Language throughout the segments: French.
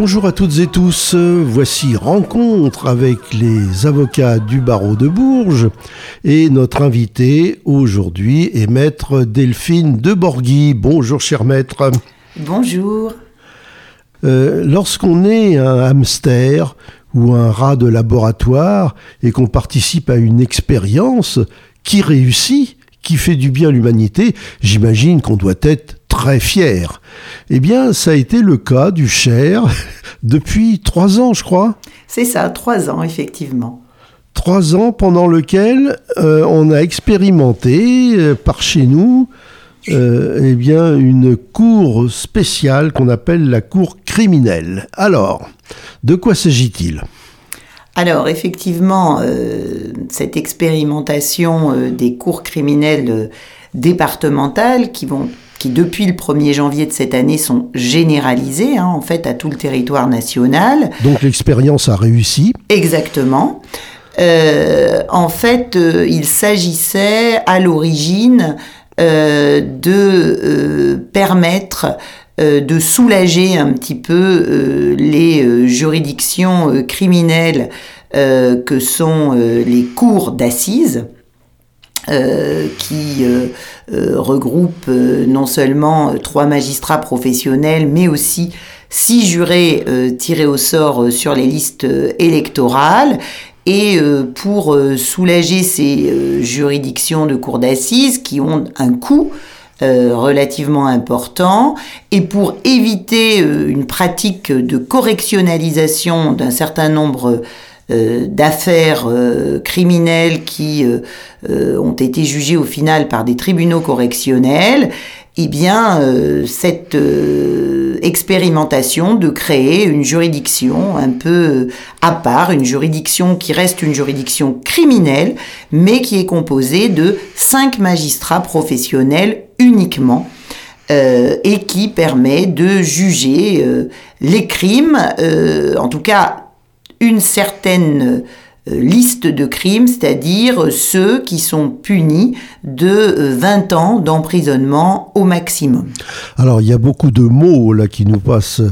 Bonjour à toutes et tous, voici Rencontre avec les avocats du barreau de Bourges et notre invité aujourd'hui est maître Delphine de Borghi. Bonjour cher maître. Bonjour. Euh, lorsqu'on est un hamster ou un rat de laboratoire et qu'on participe à une expérience qui réussit, qui fait du bien à l'humanité, j'imagine qu'on doit être très fier. Eh bien, ça a été le cas du Cher depuis trois ans, je crois. C'est ça, trois ans, effectivement. Trois ans pendant lequel euh, on a expérimenté euh, par chez nous euh, eh bien, une cour spéciale qu'on appelle la cour criminelle. Alors, de quoi s'agit-il? Alors effectivement, cette expérimentation des cours criminelles départementales qui vont qui depuis le 1er janvier de cette année sont généralisées hein, en fait à tout le territoire national. Donc l'expérience a réussi. Exactement. Euh, en fait, euh, il s'agissait à l'origine euh, de permettre de soulager un petit peu les juridictions criminelles que sont les cours d'assises euh, qui euh, euh, regroupe non seulement trois magistrats professionnels, mais aussi six jurés tirés au sort sur les listes électorales. Et pour soulager ces juridictions de cour d'assises qui ont un coût relativement important et pour éviter une pratique de correctionnalisation d'un certain nombre d'affaires euh, criminelles qui euh, ont été jugées au final par des tribunaux correctionnels, eh bien, cette expérimentation de créer une juridiction un peu à part, une juridiction qui reste une juridiction criminelle, mais qui est composée de cinq magistrats professionnels uniquement. et qui permet de juger les crimes, en tout cas une certaine euh, liste de crimes, c'est-à-dire ceux qui sont punis de 20 euh, ans d'emprisonnement au maximum. Alors il y a beaucoup de mots là qui nous passent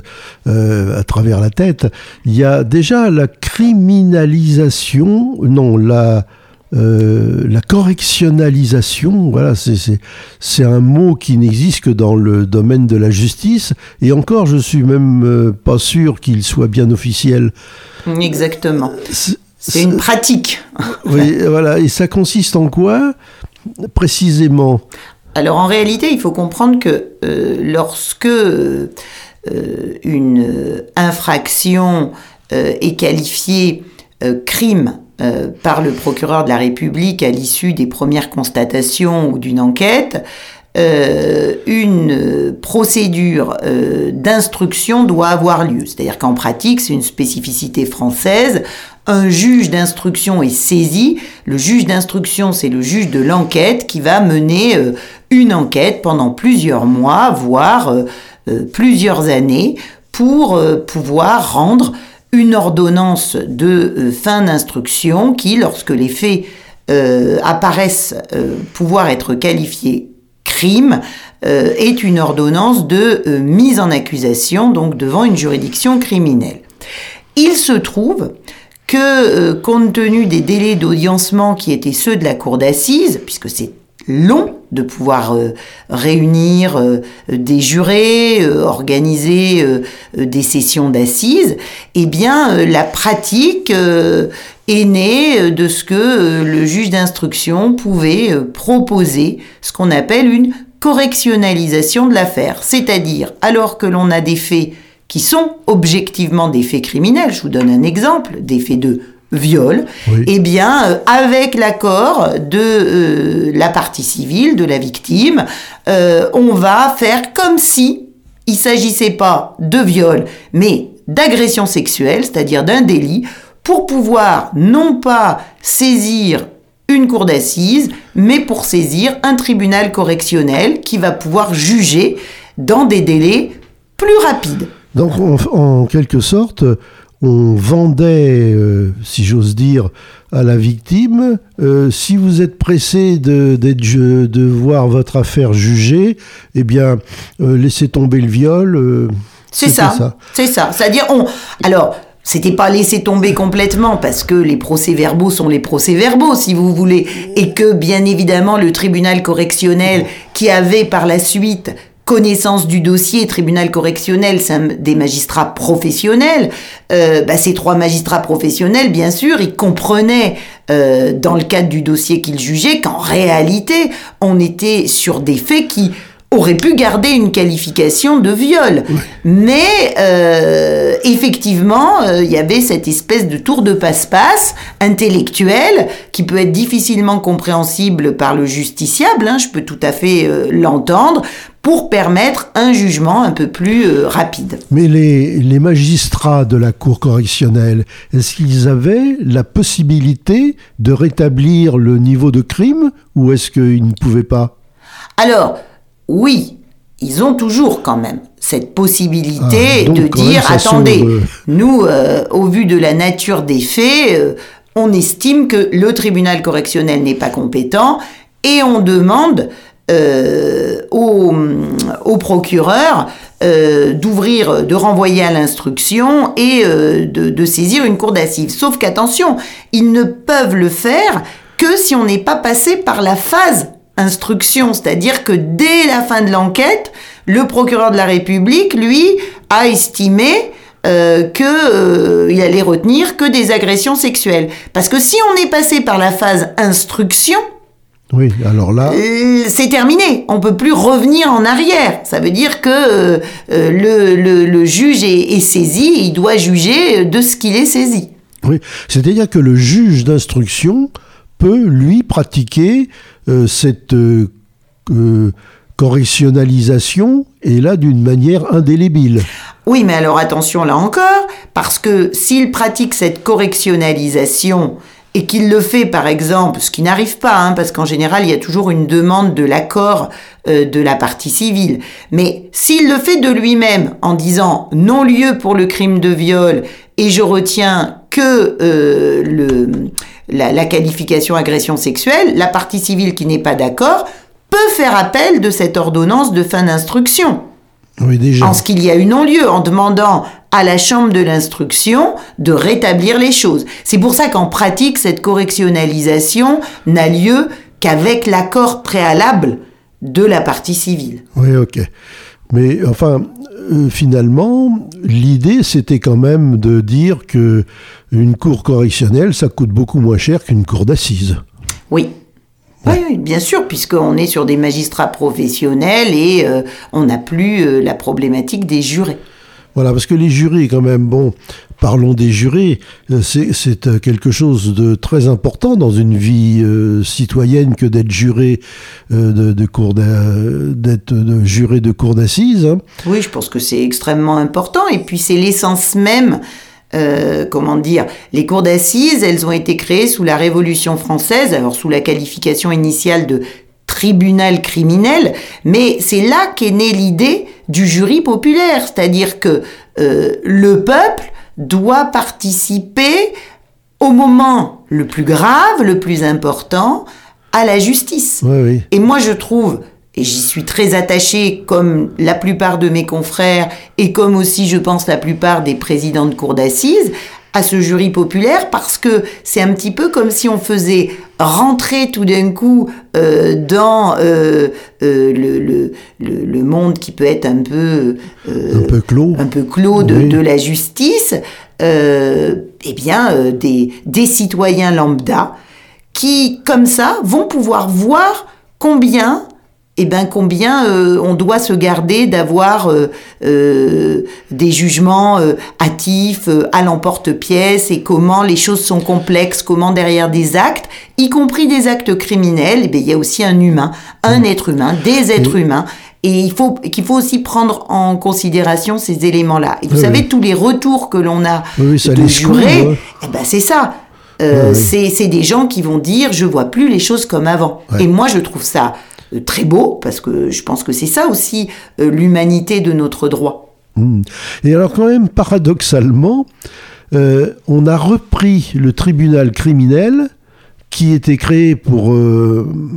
euh, à travers la tête. Il y a déjà la criminalisation, non la euh, la correctionnalisation, voilà, c'est un mot qui n'existe que dans le domaine de la justice, et encore, je suis même euh, pas sûr qu'il soit bien officiel. Exactement. C'est une pratique. oui, voilà, et ça consiste en quoi, précisément? Alors, en réalité, il faut comprendre que euh, lorsque une infraction est qualifiée crime euh, par le procureur de la République à l'issue des premières constatations ou d'une enquête, euh, une procédure euh, d'instruction doit avoir lieu. C'est-à-dire qu'en pratique, c'est une spécificité française. Un juge d'instruction est saisi. Le juge d'instruction, c'est le juge de l'enquête qui va mener une enquête pendant plusieurs mois, voire plusieurs années, pour pouvoir rendre une ordonnance de euh, fin d'instruction qui, lorsque les faits euh, apparaissent euh, pouvoir être qualifiés crime, est une ordonnance de mise en accusation, donc devant une juridiction criminelle. Il se trouve que, compte tenu des délais d'audiencement qui étaient ceux de la cour d'assises, puisque c'est long de pouvoir euh, réunir euh, des jurés, euh, organiser des sessions d'assises, eh bien la pratique est née de ce que le juge d'instruction pouvait proposer, ce qu'on appelle une correctionnalisation de l'affaire, c'est-à-dire alors que l'on a des faits qui sont objectivement des faits criminels, je vous donne un exemple, des faits de viol, eh bien, euh, avec l'accord de euh, la partie civile, de la victime, euh, on va faire comme si il s'agissait pas de viol, mais d'agression sexuelle, c'est-à-dire d'un délit, pour pouvoir non pas saisir une cour d'assises, mais pour saisir un tribunal correctionnel qui va pouvoir juger dans des délais plus rapides. Donc en, quelque sorte, on vendait, euh, si j'ose dire, à la victime, euh, si vous êtes pressé de, de, voir votre affaire jugée, eh bien, euh, laissez tomber le viol. c'est ça, c'est ça. C'est-à-dire, on. Alors, c'était pas laissé tomber complètement parce que les procès-verbaux sont les procès-verbaux, si vous voulez, et que bien évidemment le tribunal correctionnel qui avait par la suite connaissance du dossier, tribunal correctionnel, c'est des magistrats professionnels. Euh, bah, ces trois magistrats professionnels, bien sûr, ils comprenaient euh, dans le cadre du dossier qu'ils jugeaient qu'en réalité, on était sur des faits qui aurait pu garder une qualification de viol. Mais euh, effectivement, euh, il y avait cette espèce de tour de passe-passe intellectuel qui peut être difficilement compréhensible par le justiciable, hein, je peux tout à fait euh, l'entendre, pour permettre un jugement un peu plus rapide. Mais les, les, magistrats de la Cour correctionnelle, est-ce qu'ils avaient la possibilité de rétablir le niveau de crime ou est-ce qu'ils ne pouvaient pas? Alors, oui, ils ont toujours quand même cette possibilité ah, de dire attendez, nous, euh, au vu de la nature des faits, euh, on estime que le tribunal correctionnel n'est pas compétent et on demande euh, au, procureur d'ouvrir, de renvoyer à l'instruction et de, de, saisir une cour d'assises. Sauf qu'attention, ils ne peuvent le faire que si on n'est pas passé par la phase instruction, c'est-à-dire que dès la fin de l'enquête, le procureur de la République, lui, a estimé euh, que euh, il allait retenir que des agressions sexuelles. Parce que si on est passé par la phase instruction, oui, alors là, euh, c'est terminé. On peut plus revenir en arrière. Ça veut dire que le, juge est, est, saisi, il doit juger de ce qu'il est saisi. Oui, c'est-à-dire que le juge d'instruction peut lui pratiquer euh, cette euh, euh, correctionnalisation est là d'une manière indélébile. Oui, mais alors attention là encore, parce que s'il pratique cette correctionnalisation et qu'il le fait par exemple, ce qui n'arrive pas, hein, parce qu'en général il y a toujours une demande de l'accord de la partie civile, mais s'il le fait de lui-même en disant non lieu pour le crime de viol et je retiens que le la, qualification agression sexuelle, la partie civile qui n'est pas d'accord peut faire appel de cette ordonnance de fin d'instruction. Oui, déjà. En ce qu'il y a eu non-lieu, en demandant à la chambre de l'instruction de rétablir les choses. C'est pour ça qu'en pratique, cette correctionnalisation n'a lieu qu'avec l'accord préalable de la partie civile. Oui, ok. Mais enfin, euh, finalement, l'idée, c'était quand même de dire que une cour correctionnelle, ça coûte beaucoup moins cher qu'une cour d'assises. Oui. Oui, bien sûr, puisqu'on est sur des magistrats professionnels et euh, on n'a plus euh, la problématique des jurés. Voilà, parce que les jurés, quand même, bon, parlons des jurés, euh, c'est quelque chose de très important dans une vie euh, citoyenne que d'être juré de, de cour d'être juré de cour d'assises. Hein. Oui, je pense que c'est extrêmement important et puis c'est l'essence même. Comment dire, les cours d'assises, elles ont été créées sous la Révolution française, alors sous la qualification initiale de tribunal criminel, mais c'est là qu'est née l'idée du jury populaire, c'est-à-dire que euh, le peuple doit participer au moment le plus grave, le plus important, à la justice. Et moi je trouve, et j'y suis très attachée comme la plupart de mes confrères, et comme aussi je pense la plupart des présidents de cour d'assises, à ce jury populaire parce que c'est un petit peu comme si on faisait rentrer tout d'un coup euh, dans euh, euh, le, le, le, monde qui peut être un peu un peu clos, un peu clos de, de la justice, eh bien des, des citoyens lambda qui comme ça vont pouvoir voir combien eh ben combien euh, on doit se garder d'avoir euh, euh, des jugements hâtifs à l'emporte-pièce et comment les choses sont complexes, comment derrière des actes, y compris des actes criminels, eh ben, il y a aussi un humain, un mmh. être humain, des êtres humains. Et il faut qu'il faut aussi prendre en considération ces éléments-là. Et vous savez, tous les retours que l'on a de jurés, eh ben c'est ça Euh, c'est des gens qui vont dire je vois plus les choses comme avant. Et moi je trouve ça très beau parce que je pense que c'est ça aussi euh, l'humanité de notre droit. Hmm. Et alors quand même paradoxalement, on a repris le tribunal criminel qui était créé pour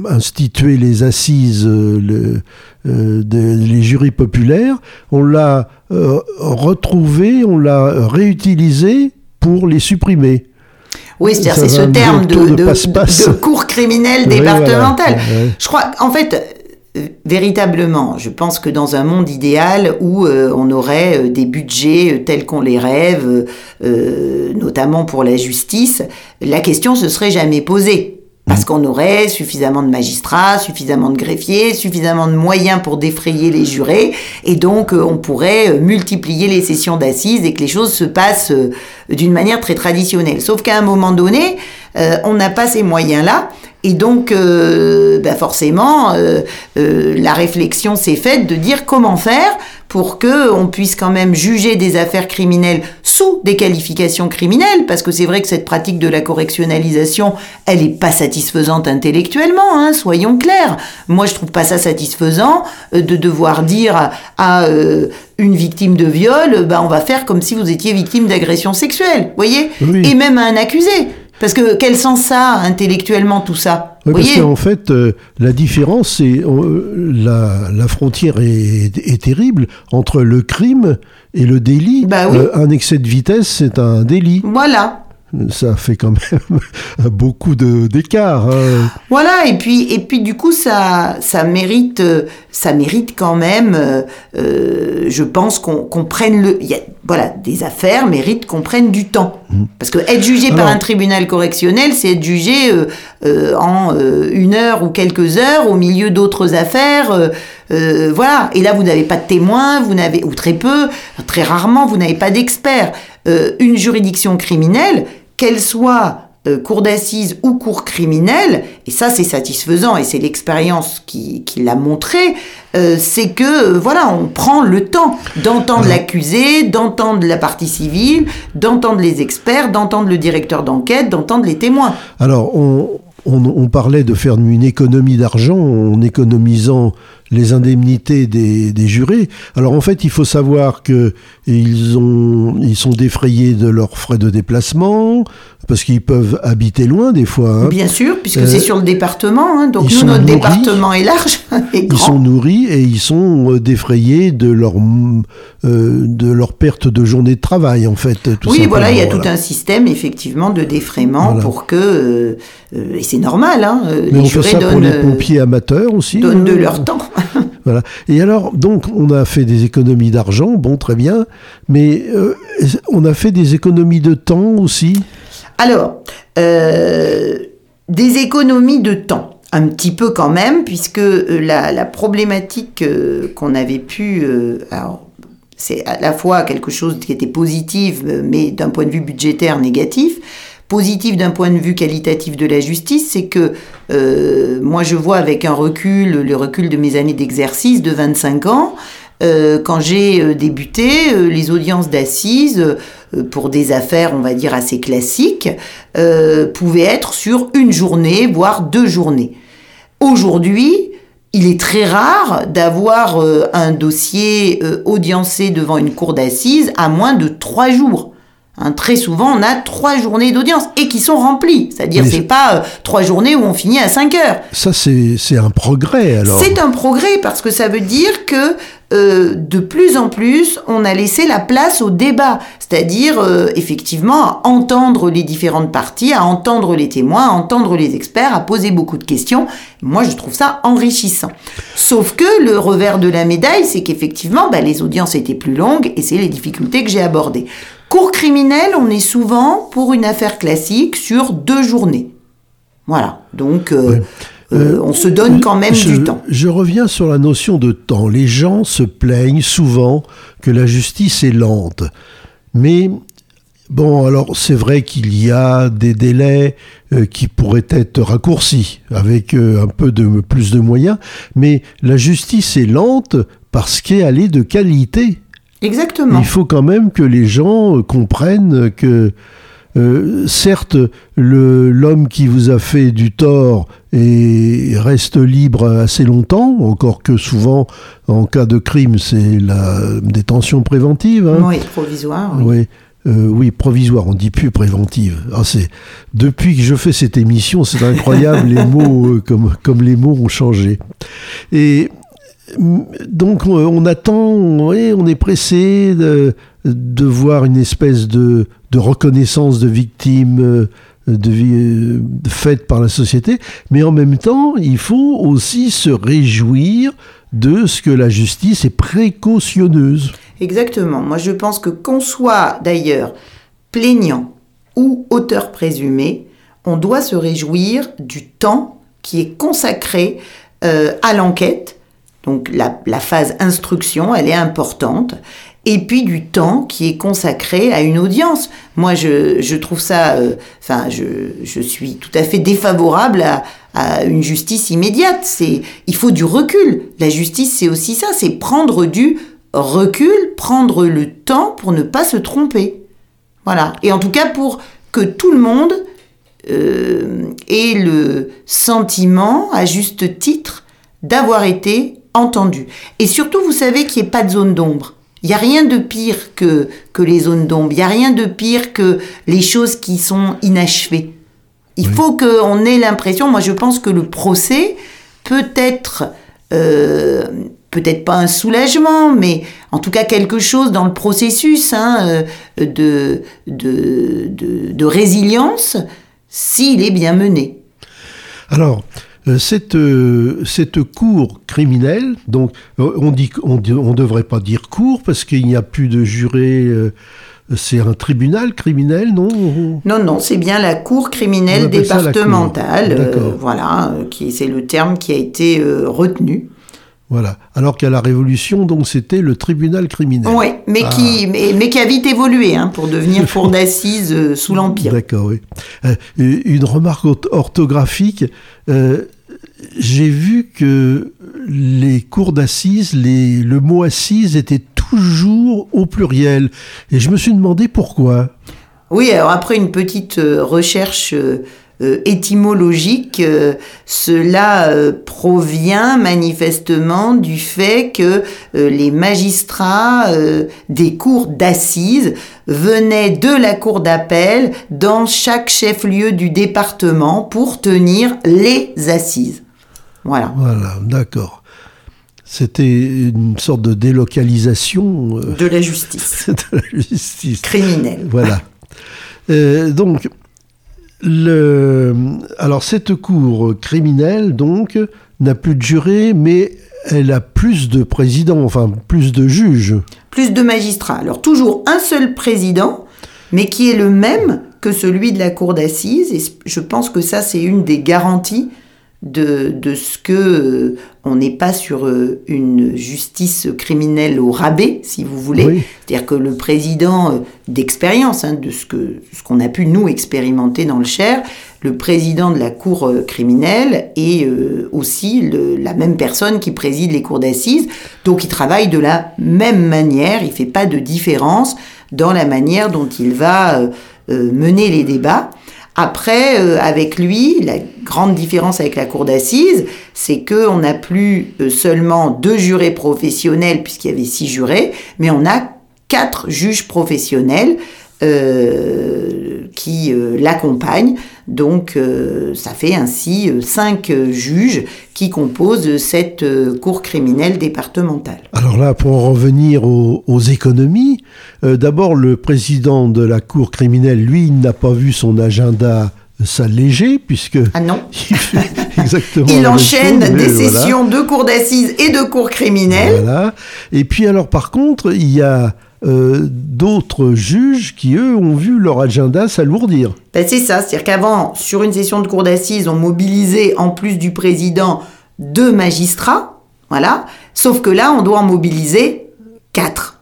instituer les assises, le, les jurys populaires. On l'a retrouvé, on l'a réutilisé pour les supprimer. Oui, c'est ce terme de, de, cour criminelle départementale. Je crois, en fait, euh, véritablement, je pense que dans un monde idéal où euh, on aurait euh, des budgets tels qu'on les rêve, notamment pour la justice, la question se serait jamais posée. Parce qu'on aurait suffisamment de magistrats, suffisamment de greffiers, suffisamment de moyens pour défrayer les jurés, et donc on pourrait multiplier les sessions d'assises et que les choses se passent d'une manière très traditionnelle. Sauf qu'à un moment donné, on n'a pas ces moyens-là, et donc, euh, ben forcément, euh, euh, la réflexion s'est faite de dire comment faire pour que on puisse quand même juger des affaires criminelles sous des qualifications criminelles, parce que c'est vrai que cette pratique de la correctionnalisation, elle est pas satisfaisante intellectuellement, hein, soyons clairs. Moi, je trouve pas ça satisfaisant de devoir dire à une victime de viol, ben on va faire comme si vous étiez victime d'agression sexuelle, voyez, et même à un accusé. Parce que quel sens ça intellectuellement tout ça? Oui, Parce qu'en fait, euh, la différence, c'est euh, la, la, frontière est, est, terrible entre le crime et le délit. Bah oui. Euh, un excès de vitesse, c'est un délit. Voilà ça fait quand même beaucoup d'écart. Hein. Voilà, et puis et puis du coup ça ça mérite ça mérite quand même, euh, je pense qu'on prenne le, y a, voilà, des affaires méritent qu'on prenne du temps, mmh. parce que être jugé par un tribunal correctionnel, c'est être jugé euh, euh, en une heure ou quelques heures au milieu d'autres affaires, voilà. Et là vous n'avez pas de témoins, vous n'avez ou très peu, très rarement vous n'avez pas d'experts. une juridiction criminelle, qu'elle soit euh, cour d'assises ou cour criminelle, et ça c'est satisfaisant et c'est l'expérience qui, qui l'a montré, euh, c'est que euh, voilà, on prend le temps d'entendre l'accusé, d'entendre la partie civile, d'entendre les experts, d'entendre le directeur d'enquête, d'entendre les témoins. Alors on, on, parlait de faire une économie d'argent en économisant les indemnités des, jurés. Alors en fait, il faut savoir que ils, ont, ils sont défrayés de leurs frais de déplacement parce qu'ils peuvent habiter loin des fois. Hein. Bien sûr, puisque c'est euh, sur le département. Hein. donc nous, notre département est large et grand. Ils sont nourris et ils sont euh, défrayés de leur euh, de leur perte de journée de travail en fait. oui, voilà, il y a tout un système effectivement de défraiement pour que et c'est normal. Hein, Mais on fait ça pour les pompiers amateurs aussi. Donnent de leur temps. voilà. Et alors, donc, on a fait des économies d'argent, bon, très bien, mais euh, on a fait des économies de temps aussi? Alors, euh, des économies de temps. Un petit peu quand même, puisque euh, la, problématique qu'on avait pu... alors, c'est à la fois quelque chose qui était positif, mais d'un point de vue budgétaire négatif positif d'un point de vue qualitatif de la justice, c'est que euh, moi je vois avec un recul, le recul de mes années d'exercice de 25 ans, euh, quand j'ai euh, débuté, les audiences d'assises pour des affaires, on va dire, assez classiques, pouvaient être sur une journée, voire deux journées. Aujourd'hui, il est très rare d'avoir un dossier audiencé devant une cour d'assises à moins de trois jours. Hein, très souvent, on a trois journées d'audience et qui sont remplies. C'est-à-dire, c'est pas euh, trois journées où on finit à 5 heures. Ça, c'est un progrès alors. C'est un progrès parce que ça veut dire que euh, de plus en plus, on a laissé la place au débat. C'est-à-dire, euh, effectivement, à entendre les différentes parties, à entendre les témoins, à entendre les experts, à poser beaucoup de questions. Moi, je trouve ça enrichissant. Sauf que le revers de la médaille, c'est qu'effectivement, bah, les audiences étaient plus longues et c'est les difficultés que j'ai abordées. Cours criminel, on est souvent pour une affaire classique sur deux journées. Voilà. Donc, euh, euh, on se donne quand même du temps. Je reviens sur la notion de temps. Les gens se plaignent souvent que la justice est lente. Mais Bon, alors c'est vrai qu'il y a des délais euh, qui pourraient être raccourcis avec un peu de plus de moyens, mais la justice est lente parce qu'elle est de qualité. Exactement. Il faut quand même que les gens euh, comprennent que euh, certes, l'homme qui vous a fait du tort et reste libre assez longtemps, encore que souvent, en cas de crime, c'est la détention préventive. Hein. Oui, provisoire. Oui. Euh, oui, provisoire, on dit plus préventive. Ah, c'est depuis que je fais cette émission, c'est incroyable les mots euh, comme comme les mots ont changé. Et donc on attend, on est pressé de, voir une espèce de, reconnaissance de victimes euh, euh, faite par la société, mais en même temps, il faut aussi se réjouir de ce que la justice est précautionneuse. Exactement. Moi, je pense que qu'on soit d'ailleurs plaignant ou auteur présumé, on doit se réjouir du temps qui est consacré euh, à l'enquête. Donc la, phase instruction, elle est importante et puis du temps qui est consacré à une audience. Moi, je, trouve ça, euh, enfin, je, suis tout à fait défavorable à, à une justice immédiate. C'est, il faut du recul. La justice, c'est aussi ça, c'est prendre du recul, prendre le temps pour ne pas se tromper. Voilà. Et en tout cas, pour que tout le monde euh, ait le sentiment, à juste titre, d'avoir été entendu. Et surtout, vous savez qu'il n'y ait pas de zone d'ombre. Il n'y a rien de pire que, que les zones d'ombre. Il n'y a rien de pire que les choses qui sont inachevées. Il faut qu'on ait l'impression, moi je pense que le procès peut être, euh, peut-être pas un soulagement, mais en tout cas quelque chose dans le processus hein, euh, de, de, de, de résilience s'il est bien mené. Alors, cette, euh, cette cour criminelle, donc euh, on dit on, on devrait pas dire cour parce qu'il n'y a plus de jurés. c'est un tribunal criminel, non Non, non, c'est bien la cour criminelle départementale. voilà, qui c'est le terme qui a été retenu. Voilà. Alors qu'à la Révolution, donc c'était le tribunal criminel. Oui, mais, qui, ah. mais, qui a vite évolué hein, pour devenir cour d'assises sous l'Empire. D'accord, oui. une remarque orthographique j'ai vu que les cours d'assises, le mot assise était toujours au pluriel. Et je me suis demandé pourquoi. Oui, alors après une petite euh, recherche euh, euh, étymologique, euh, cela euh, provient manifestement du fait que les magistrats des cours d'assises venaient de la cour d'appel dans chaque chef-lieu du département pour tenir les assises. Voilà. Voilà, d'accord. C'était une sorte de délocalisation. De la justice. de la justice. Criminelle. Voilà. donc, alors cette cour criminelle, donc, n'a plus de jurés, mais elle a plus de présidents, enfin plus de juges. Plus de magistrats. Alors toujours un seul président, mais qui est le même que celui de la cour d'assises. Et je pense que ça, c'est une des garanties de, de ce que euh, on n'est pas sur euh, une justice criminelle au rabais, si vous voulez. C'est-à-dire que le président euh, d'expérience, hein, de ce que ce qu'on a pu nous expérimenter dans le Cher, le président de la cour criminelle est aussi la même personne qui préside les cours d'assises. Donc il travaille de la même manière, il fait pas de différence dans la manière dont il va mener les débats. Après, euh, avec lui, la grande différence avec la cour d'assises, c'est qu'on n'a plus euh, seulement deux jurés professionnels, puisqu'il y avait six jurés, mais on a quatre juges professionnels euh, qui l'accompagnent. Donc ça fait ainsi cinq juges qui composent cette cour criminelle départementale. Alors là, pour en revenir aux, économies, d'abord le président de la cour criminelle, lui, n'a pas vu son agenda s'alléger puisque ah non. il exactement il enchaîne des sessions de cours d'assises et de cours criminels voilà. Et puis alors par contre il y a euh, d'autres juges qui, eux, ont vu leur agenda s'alourdir. Ben, c'est ça, c'est-à-dire qu'avant, sur une session de cours d'assises, on mobilisait, en plus du président, deux magistrats, voilà, sauf que là, on doit en mobiliser quatre.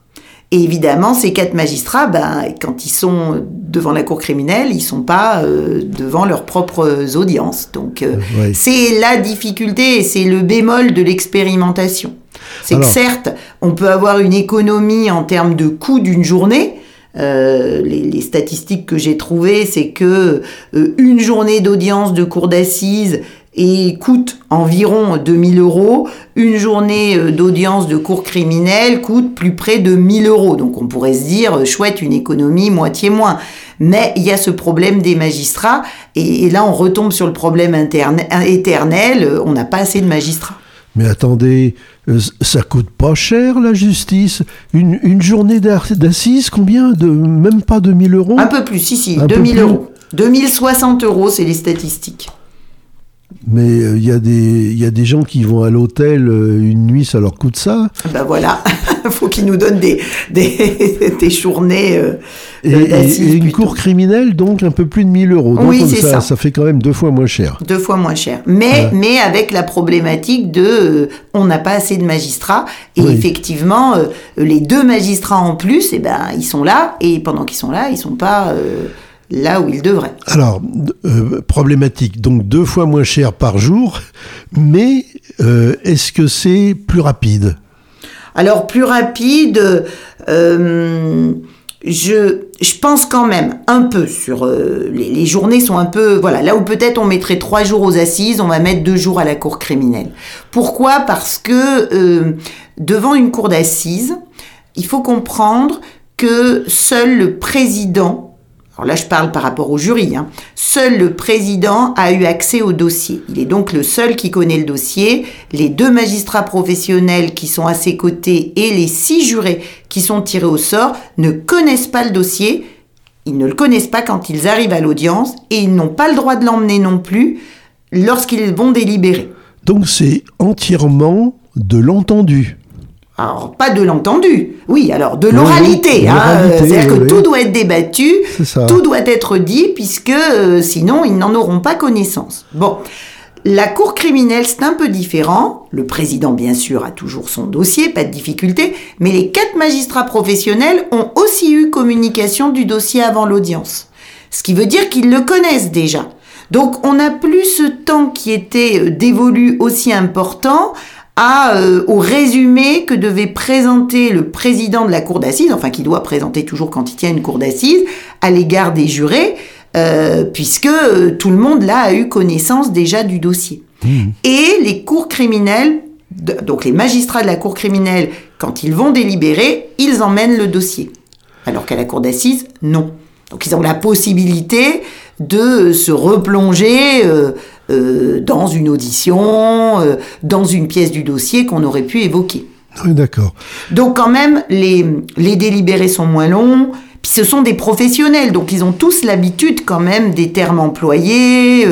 Et évidemment, ces quatre magistrats, ben, quand ils sont devant la cour criminelle, ils sont pas euh, devant leurs propres audiences. Donc, euh, c'est la difficulté et c'est le bémol de l'expérimentation. C'est que certes, on peut avoir une économie en termes de coût d'une journée, Euh, les, les, statistiques que j'ai trouvées, c'est que euh, une journée d'audience de cour d'assises et coûte environ 2000 euros. Une journée euh, d'audience de cour criminelle coûte plus près de 1000 euros. Donc on pourrait se dire, euh, chouette, une économie moitié moins. Mais il y a ce problème des magistrats, et, là on retombe sur le problème interne, éternel, on n'a pas assez de magistrats. Mais attendez, euh, ça coûte pas cher la justice. Une, une journée d'assises, combien de Même pas 2000 euros? Un peu plus, si, si, 2000 euros. 2060 euros, c'est les statistiques. Mais il euh, y, a des gens qui vont à l'hôtel euh, une nuit, ça leur coûte ça. Ben voilà, il faut qu'ils nous donnent des, des, journées. Euh, et, une cour criminelle, donc un peu plus de 1000 euros. oui, c'est ça, ça, fait quand même deux fois moins cher. Deux fois moins cher. Mais, mais avec la problématique de on n'a pas assez de magistrats. Et effectivement, les deux magistrats en plus, eh ben, ils sont là. Et pendant qu'ils sont là, ils sont pas là où il devrait. Alors, euh, problématique, donc deux fois moins cher par jour, mais euh, est-ce que c'est plus rapide? Alors, plus rapide, euh, je, je pense quand même un peu sur... Les, les, journées sont un peu... Voilà, là où peut-être on mettrait trois jours aux assises, on va mettre deux jours à la cour criminelle. Pourquoi? Parce que devant une cour d'assises, il faut comprendre que seul le président alors là, je parle par rapport au jury. Hein. Seul le président a eu accès au dossier. Il est donc le seul qui connaît le dossier. Les deux magistrats professionnels qui sont à ses côtés et les six jurés qui sont tirés au sort ne connaissent pas le dossier. Ils ne le connaissent pas quand ils arrivent à l'audience et ils n'ont pas le droit de l'emmener non plus lorsqu'ils vont délibérer. Donc c'est entièrement de l'entendu. Alors, pas de l'entendu, oui, alors de l'oralité. Hein, C'est-à-dire que tout doit être débattu, tout doit être dit, puisque euh, sinon, ils n'en auront pas connaissance. Bon, la cour criminelle, c'est un peu différent. Le président, bien sûr, a toujours son dossier, pas de difficulté, mais les quatre magistrats professionnels ont aussi eu communication du dossier avant l'audience. Ce qui veut dire qu'ils le connaissent déjà. Donc, on n'a plus ce temps qui était euh, dévolu aussi important à, euh, au résumé que devait présenter le président de la cour d'assises, enfin qui doit présenter toujours quand il tient une cour d'assises, à l'égard des jurés, euh, puisque euh, tout le monde là a eu connaissance déjà du dossier. Mmh. Et les cours criminelles, donc les magistrats de la cour criminelle, quand ils vont délibérer, ils emmènent le dossier. Alors qu'à la cour d'assises, non. Donc ils ont la possibilité de se replonger euh, euh, dans une audition, euh, dans une pièce du dossier qu'on aurait pu évoquer. Oui, d'accord. Donc quand même, les, les délibérés sont moins longs, puis ce sont des professionnels, donc ils ont tous l'habitude quand même des termes employés.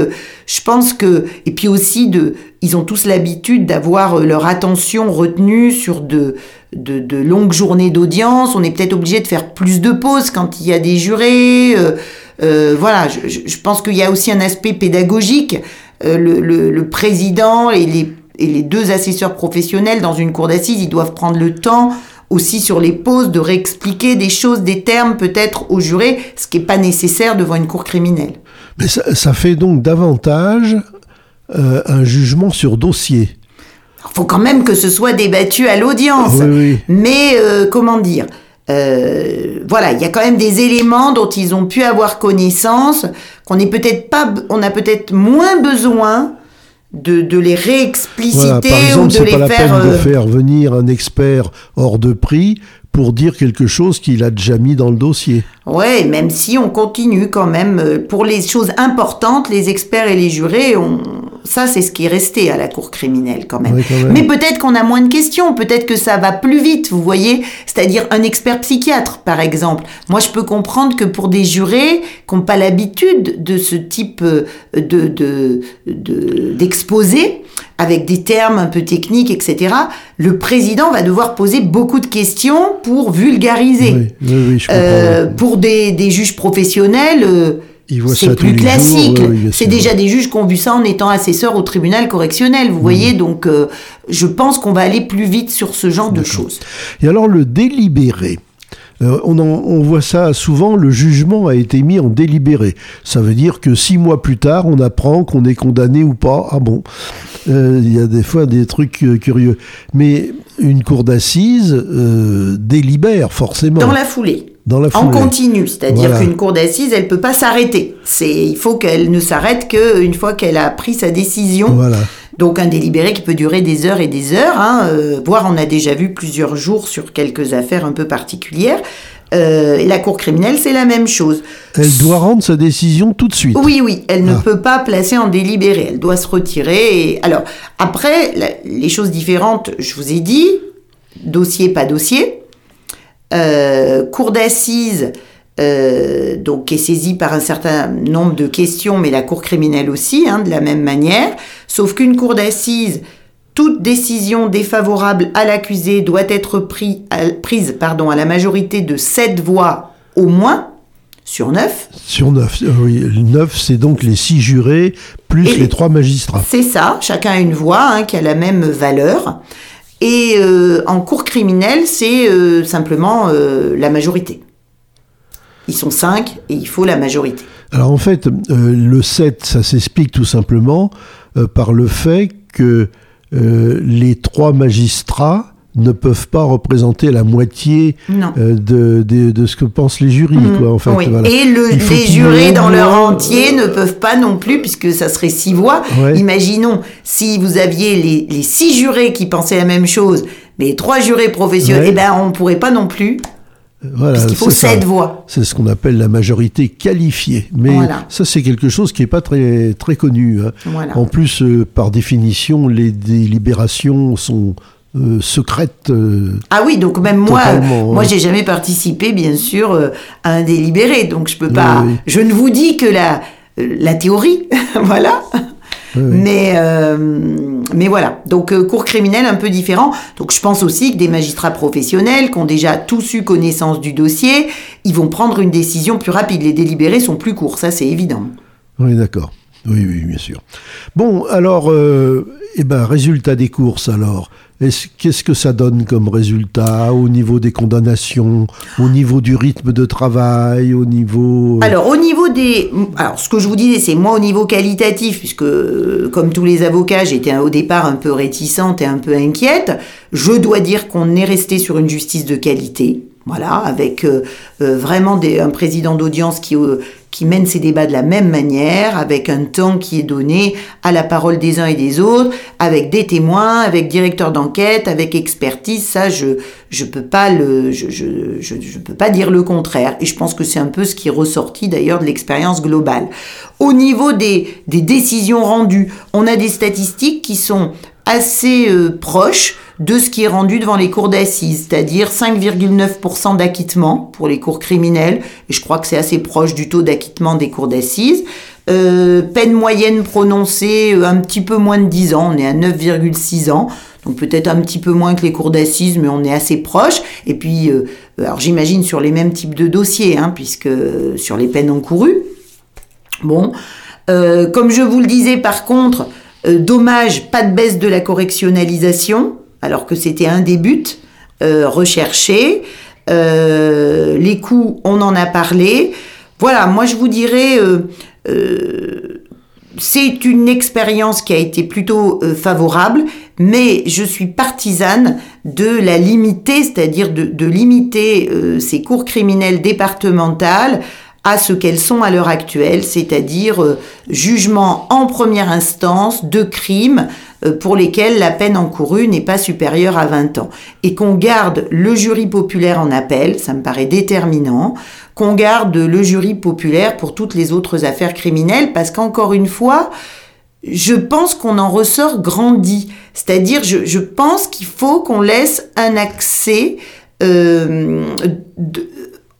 je pense que et puis aussi de, ils ont tous l'habitude d'avoir leur attention retenue sur de, de, de longues journées d'audience. On est peut-être obligé de faire plus de pauses quand il y a des jurés. Euh, voilà, je, pense qu'il y a aussi un aspect pédagogique. Euh, le, président et les, et les deux assesseurs professionnels dans une cour d'assises, ils doivent prendre le temps aussi sur les pauses de réexpliquer des choses, des termes peut-être aux jurés, ce qui n'est pas nécessaire devant une cour criminelle. Mais ça, fait donc davantage euh, un jugement sur dossier. Il faut quand même que ce soit débattu à l'audience. Mais comment dire? Euh, voilà, il y a quand même des éléments dont ils ont pu avoir connaissance, qu'on est peut-être pas, on a peut-être moins besoin de, de les réexpliciter ou de les pas la faire. Peine de euh, faire venir un expert hors de prix pour dire quelque chose qu'il a déjà mis dans le dossier. Ouais, même si on continue quand même euh, pour les choses importantes, les experts et les jurés ça, c'est ce qui est resté à la cour criminelle quand même. Mais peut-être qu'on a moins de questions, peut-être que ça va plus vite, vous voyez. C'est-à-dire un expert psychiatre, par exemple. Moi, je peux comprendre que pour des jurés qui n'ont pas l'habitude de ce type euh, de d'exposé, avec des termes un peu techniques, etc., le président va devoir poser beaucoup de questions pour vulgariser. Oui, oui, je euh, pour des, des, juges professionnels... Euh, c'est plus classique. c'est déjà des juges qui ont vu ça en étant assesseurs au tribunal correctionnel, vous voyez. Donc, euh, je pense qu'on va aller plus vite sur ce genre de choses. Et alors, le délibéré, Euh, on, on, voit ça souvent, le jugement a été mis en délibéré. Ça veut dire que six mois plus tard, on apprend qu'on est condamné ou pas. Ah bon euh, Il y a des fois des trucs euh, curieux. Mais une cour d'assises délibère forcément. Dans la foulée. Dans la foulée. En continu, c'est-à-dire qu'une cour d'assises, elle peut pas s'arrêter. C'est, il faut qu'elle ne s'arrête qu'une fois qu'elle a pris sa décision. Voilà. Donc un délibéré qui peut durer des heures et des heures, hein, euh, voire on a déjà vu plusieurs jours sur quelques affaires un peu particulières. Euh, et la Cour criminelle, c'est la même chose. Elle doit rendre sa décision tout de suite. Oui, oui, elle ne ah. peut pas placer en délibéré, elle doit se retirer. Alors, après, les choses différentes, je vous ai dit, dossier, pas dossier. Euh, cour d'assises, euh, donc qui est saisie par un certain nombre de questions, mais la cour criminelle aussi, hein, de la même manière. Sauf qu'une cour d'assises, toute décision défavorable à l'accusé doit être pris, prise pardon, à la majorité de 7 voix au moins. Sur 9 Sur 9, euh, oui. 9, c'est donc les 6 jurés plus les 3 magistrats. C'est ça, chacun a une voix hein, qui a la même valeur. Et euh, en cour criminelle, c'est simplement la majorité. Ils sont 5 et il faut la majorité. Alors en fait, euh, le 7, ça s'explique tout simplement euh, par le fait que euh, les trois magistrats ne peuvent pas représenter la moitié de, de, ce que pensent les jurys. Mmh. Quoi, en fait, Et le, les jurés dans leur entier ne peuvent pas non plus, puisque ça serait six voix. Imaginons si vous aviez les, les, six jurés qui pensaient la même chose, mais trois jurés professionnels, eh ben, on ne pourrait pas non plus voilà, Parce qu'il faut sept voix. C'est ce qu'on appelle la majorité qualifiée. Mais ça, c'est quelque chose qui n'est pas très, très connu. Hein. En plus, euh, par définition, les délibérations sont euh, secrètes. Euh, ah oui, donc même moi, moi, hein. j'ai jamais participé, bien sûr, à un délibéré. Donc je peux pas. Je ne vous dis que la, la théorie, voilà. Mais, euh, mais voilà. Donc, euh, cours criminel un peu différent. Donc, je pense aussi que des magistrats professionnels qui ont déjà tous eu connaissance du dossier, ils vont prendre une décision plus rapide. Les délibérés sont plus courts, ça c'est évident. Oui, d'accord. Oui, oui, bien sûr. Bon, alors, euh, eh ben, résultat des courses, alors. Qu'est-ce que ça donne comme résultat au niveau des condamnations, au niveau du rythme de travail, au niveau... Euh, alors, au niveau des... Alors, ce que je vous disais, c'est moi au niveau qualitatif, puisque, euh, comme tous les avocats, j'étais au départ un peu réticente et un peu inquiète. Je dois dire qu'on est resté sur une justice de qualité. Voilà, avec euh, vraiment un président d'audience qui, qui mène ses débats de la même manière, avec un temps qui est donné à la parole des uns et des autres, avec des témoins, avec directeur d'enquête, avec expertise. Ça, je je peux pas le je, je, je, peux pas dire le contraire. Et je pense que c'est un peu ce qui est ressorti d'ailleurs de l'expérience globale. Au niveau des, des décisions rendues, on a des statistiques qui sont assez proches de ce qui est rendu devant les cours d'assises, c'est-à-dire 5,9% d'acquittement pour les cours criminels, et je crois que c'est assez proche du taux d'acquittement des cours d'assises. Euh, peine moyenne prononcée euh, un petit peu moins de 10 ans, on est à 9,6 ans, donc peut-être un petit peu moins que les cours d'assises, mais on est assez proche. Et puis, euh, alors j'imagine sur les mêmes types de dossiers, hein, puisque sur les peines encourues. Bon, comme je vous le disais par contre, dommage, pas de baisse de la correctionnalisation alors que c'était un des buts euh, recherchés. Euh, les coûts, on en a parlé. Voilà, moi je vous dirais, euh, c'est une expérience qui a été plutôt favorable, mais je suis partisane de la limiter, c'est-à-dire de, de, limiter ces cours criminels départementales à ce qu'elles sont à l'heure actuelle, c'est-à-dire jugement en première instance de crimes euh, pour lesquels la peine encourue n'est pas supérieure à 20 ans. Et qu'on garde le jury populaire en appel, ça me paraît déterminant, qu'on garde le jury populaire pour toutes les autres affaires criminelles, parce qu'encore une fois, je pense qu'on en ressort grandi. C'est-à-dire, je, pense qu'il faut qu'on laisse un accès euh,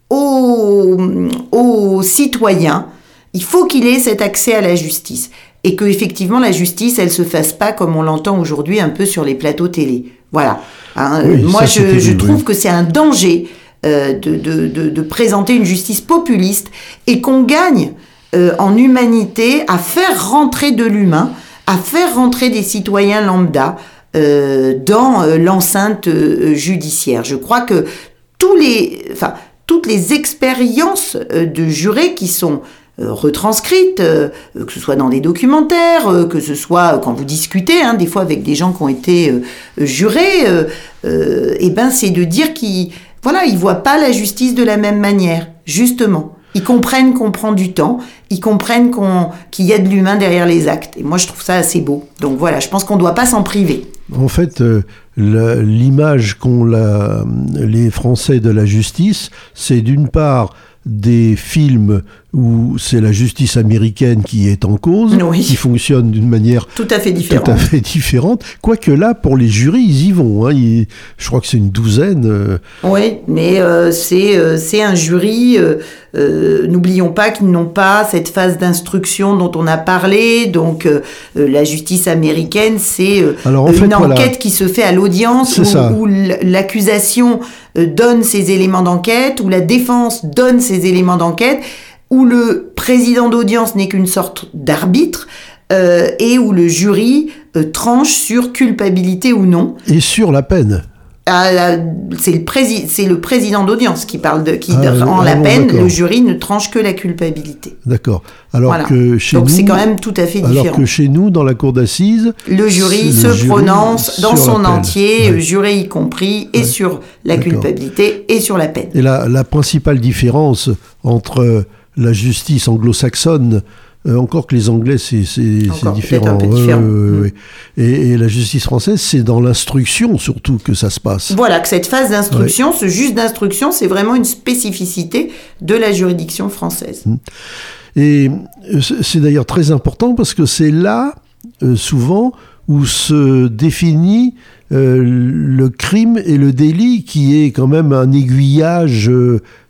aux citoyens. Il faut qu'il ait cet accès à la justice et que effectivement la justice, elle se fasse pas comme on l'entend aujourd'hui un peu sur les plateaux télé. Voilà. Hein, moi, je, trouve que c'est un danger euh, de, de, présenter une justice populiste et qu'on gagne euh, en humanité à faire rentrer de l'humain, à faire rentrer des citoyens lambda euh, dans l'enceinte judiciaire. Je crois que tous les, enfin, toutes les expériences de jurés qui sont retranscrites, que ce soit dans des documentaires, que ce soit quand vous discutez, hein, des fois avec des gens qui ont été jurés, et eh ben c'est de dire qu'ils voilà, ils voient pas la justice de la même manière, justement. Ils comprennent qu'on prend du temps, ils comprennent qu'il y a de l'humain derrière les actes. Et moi, je trouve ça assez beau. Donc voilà, je pense qu'on ne doit pas s'en priver. En fait, euh, l'image qu'ont les Français de la justice, c'est d'une part des films où c'est la justice américaine qui est en cause, qui fonctionne d'une manière tout à fait différente. Tout à fait différente. Quoique là, pour les jurys, ils y vont. Hein. je crois que c'est une douzaine. Euh. Oui, mais euh, c'est euh, c'est un jury. N'oublions pas qu'ils n'ont pas cette phase d'instruction dont on a parlé. Donc la justice américaine, c'est une enquête qui se fait à l'audience où l'accusation donne ses éléments d'enquête, où la défense donne ses éléments d'enquête où le président d'audience n'est qu'une sorte d'arbitre euh, et où le jury euh, tranche sur culpabilité ou non. Et sur la peine. Ah, c'est le, le, président d'audience qui parle de qui ah, rend la ah peine. Le jury ne tranche que la culpabilité. D'accord. Alors que chez Donc c'est quand même tout à fait différent. Alors que chez nous, dans la cour d'assises, le jury se prononce dans son entier, jury y compris, et sur la culpabilité et sur la peine. Et la, la principale différence entre la justice anglo-saxonne, euh, encore que les Anglais, c'est différent. Mm. et, la justice française, c'est dans l'instruction surtout que ça se passe. Voilà, que cette phase d'instruction, ce juge d'instruction, c'est vraiment une spécificité de la juridiction française. Mm. Et euh, c'est d'ailleurs très important parce que c'est là, euh, souvent, où se définit le crime et le délit, qui est quand même un aiguillage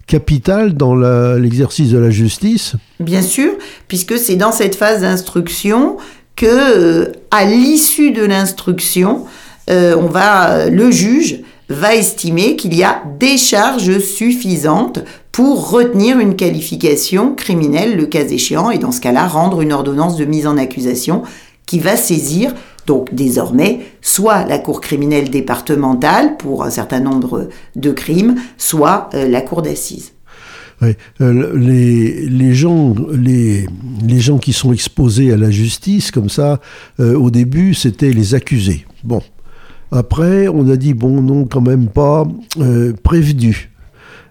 capital dans l'exercice de la justice Bien sûr, puisque c'est dans cette phase d'instruction que, euh, à l'issue de l'instruction, euh, on va, le juge va estimer qu'il y a des charges suffisantes pour retenir une qualification criminelle, le cas échéant, et dans ce cas-là, rendre une ordonnance de mise en accusation qui va saisir donc désormais, soit la Cour criminelle départementale pour un certain nombre de crimes, soit euh, la Cour d'assises. Euh, les, les, gens, les, les, gens qui sont exposés à la justice, comme ça, euh, au début, c'était les accusés. Bon. Après, on a dit, bon, non, quand même pas, prévenus.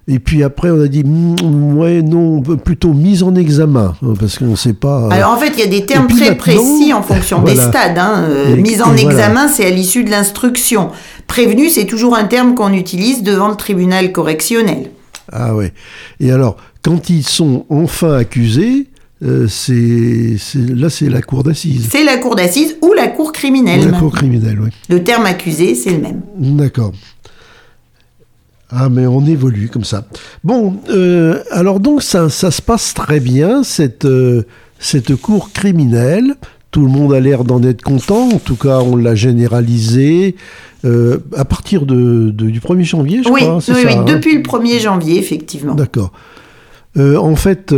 Et puis après, on a dit, mm, ouais, non, plutôt mise en examen, hein, parce qu'on ne sait pas. Euh. Alors en fait, il y a des termes très précis en fonction des stades. Hein. Euh, mise en examen, c'est à l'issue de l'instruction. Prévenu, c'est toujours un terme qu'on utilise devant le tribunal correctionnel. Ah ouais. Et alors, quand ils sont enfin accusés, euh, c'est, là, c'est la cour d'assises. C'est la cour d'assises ou la cour criminelle. la cour criminelle, oui. Le terme accusé, c'est le même. D'accord. Ah, mais on évolue comme ça. Bon, euh, alors donc ça, ça, se passe très bien, cette, euh, cette cour criminelle. Tout le monde a l'air d'en être content, en tout cas on l'a généralisé euh, à partir de, du 1er janvier, je crois. Oui, ça, oui hein depuis le 1er janvier, effectivement. D'accord. en fait,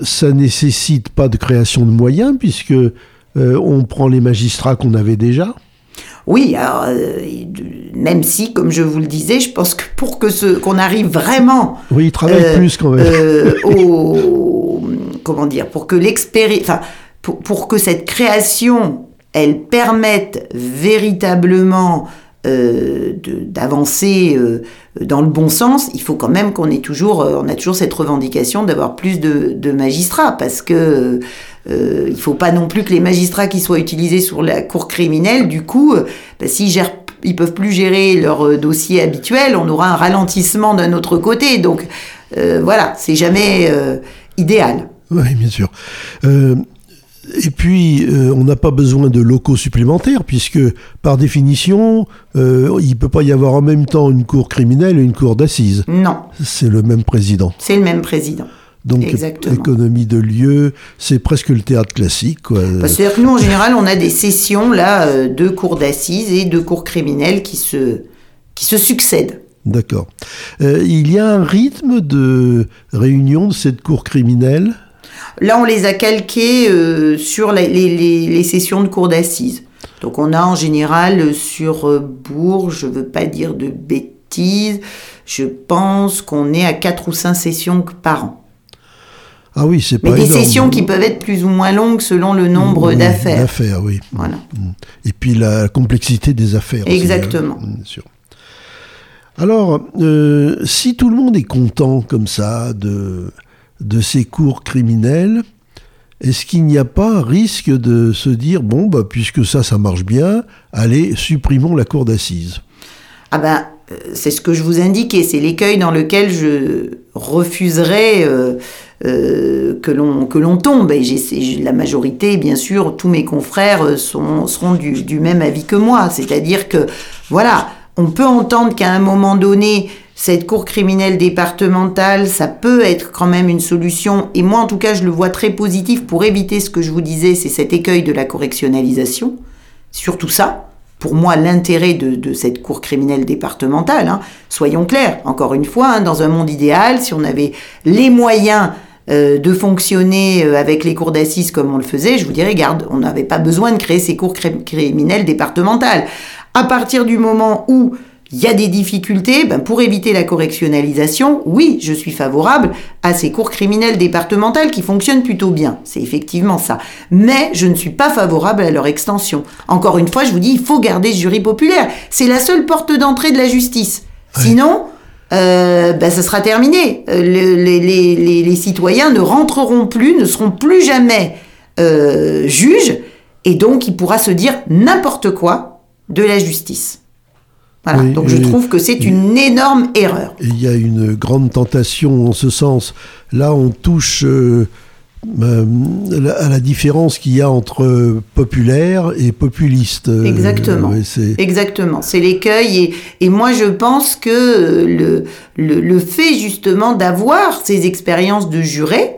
ça nécessite pas de création de moyens, puisque on prend les magistrats qu'on avait déjà. Oui, alors, euh, même si, comme je vous le disais, je pense que pour que ce qu'on arrive vraiment. Oui, il travaille euh, plus quand même. Euh, comment dire Pour que l'expérience. Enfin, pour, que cette création, elle permette véritablement d'avancer dans le bon sens, il faut quand même qu'on ait toujours, on a toujours cette revendication d'avoir plus de, de, magistrats, parce que euh, il ne faut pas non plus que les magistrats qui soient utilisés sur la cour criminelle, du coup, euh, bah, s'ils gèrent ils peuvent plus gérer leur euh, dossier habituel, on aura un ralentissement d'un autre côté. Donc voilà, c'est jamais idéal. Oui, bien sûr. et puis, on n'a pas besoin de locaux supplémentaires, puisque par définition, il ne peut pas y avoir en même temps une cour criminelle et une cour d'assises. Non. C'est le même président. C'est le même président. Donc économie de lieu, c'est presque le théâtre classique. Bah, c'est-à-dire que nous, en général, on a des sessions là, euh, de cours d'assises et de cours criminels qui se, qui se succèdent. D'accord. Euh, il y a un rythme de réunion de cette cour criminelle? Là, on les a calqués euh, sur les, les, les, sessions de cours d'assises. Donc on a en général sur Bourg, je ne veux pas dire de bêtises, je pense qu'on est à 4 ou 5 sessions par an. Ah oui, c'est pas Mais des énorme. sessions qui peuvent être plus ou moins longues selon le nombre Oui, d'affaires. D'affaires, oui. Voilà. Mm. Et puis la complexité des affaires. aussi, Exactement. hein, bien sûr. Alors, euh, si tout le monde est content comme ça de, de ces cours criminels, est-ce qu'il n'y a pas risque de se dire, bon, bah, puisque ça, ça marche bien, allez, supprimons la cour d'assises? Ah ben, c'est ce que je vous indiquais, c'est l'écueil dans lequel je refuserais euh, euh, que l'on tombe. Et j'ai- la majorité, bien sûr, tous mes confrères euh, sont, seront du, du même avis que moi. C'est-à-dire que, voilà, on peut entendre qu'à un moment donné, cette cour criminelle départementale, ça peut être quand même une solution. Et moi, en tout cas, je le vois très positif pour éviter ce que je vous disais, c'est cet écueil de la correctionnalisation. Surtout ça, pour moi, l'intérêt de, cette cour criminelle départementale, hein, soyons clairs, encore une fois, hein, dans un monde idéal, si on avait les moyens euh, de fonctionner euh, avec les cours d'assises comme on le faisait, je vous dirais, garde, on n'avait pas besoin de créer ces cours criminelles départementales. À partir du moment où il y a des difficultés, ben pour éviter la correctionnalisation, oui, je suis favorable à ces cours criminelles départementales qui fonctionnent plutôt bien. C'est effectivement ça. Mais je ne suis pas favorable à leur extension. Encore une fois, je vous dis, il faut garder ce jury populaire. C'est la seule porte d'entrée de la justice. Sinon, euh, ben, ça sera terminé. Euh, le- les, les- les- les citoyens ne rentreront plus, ne seront plus jamais euh, juges, et donc il pourra se dire n'importe quoi de la justice. Voilà, Oui, donc je trouve que c'est une énorme erreur. Il y a une grande tentation en ce sens. Là, on touche euh, euh, à la différence qu'il y a entre populaire et populiste. Euh, Exactement. c'est- Exactement, c'est l'écueil et, et moi je pense que le, le, le fait justement d'avoir ces expériences de juré,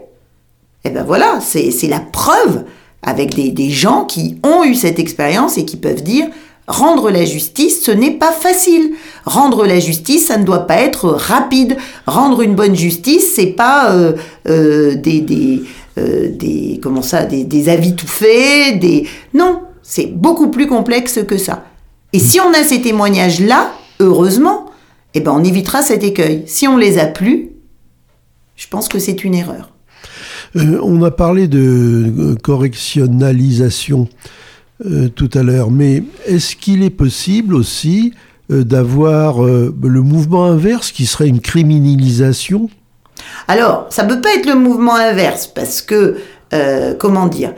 eh ben voilà, c'est c'est la preuve avec des, des gens qui ont eu cette expérience et qui peuvent dire rendre la justice, ce n'est pas facile. Rendre la justice, ça ne doit pas être rapide. Rendre une bonne justice, c'est pas euh, euh, euh, des comment ça, des, avis tout faits, des non, c'est beaucoup plus complexe que ça. Et si on a ces témoignages-là, heureusement, eh ben on évitera cet écueil. Si on les a plus, je pense que c'est une erreur. On a parlé de correctionnalisation euh, tout à l'heure, mais est-ce qu'il est possible aussi euh, d'avoir euh, le mouvement inverse qui serait une criminalisation? Alors, ça peut pas être le mouvement inverse parce que, comment dire,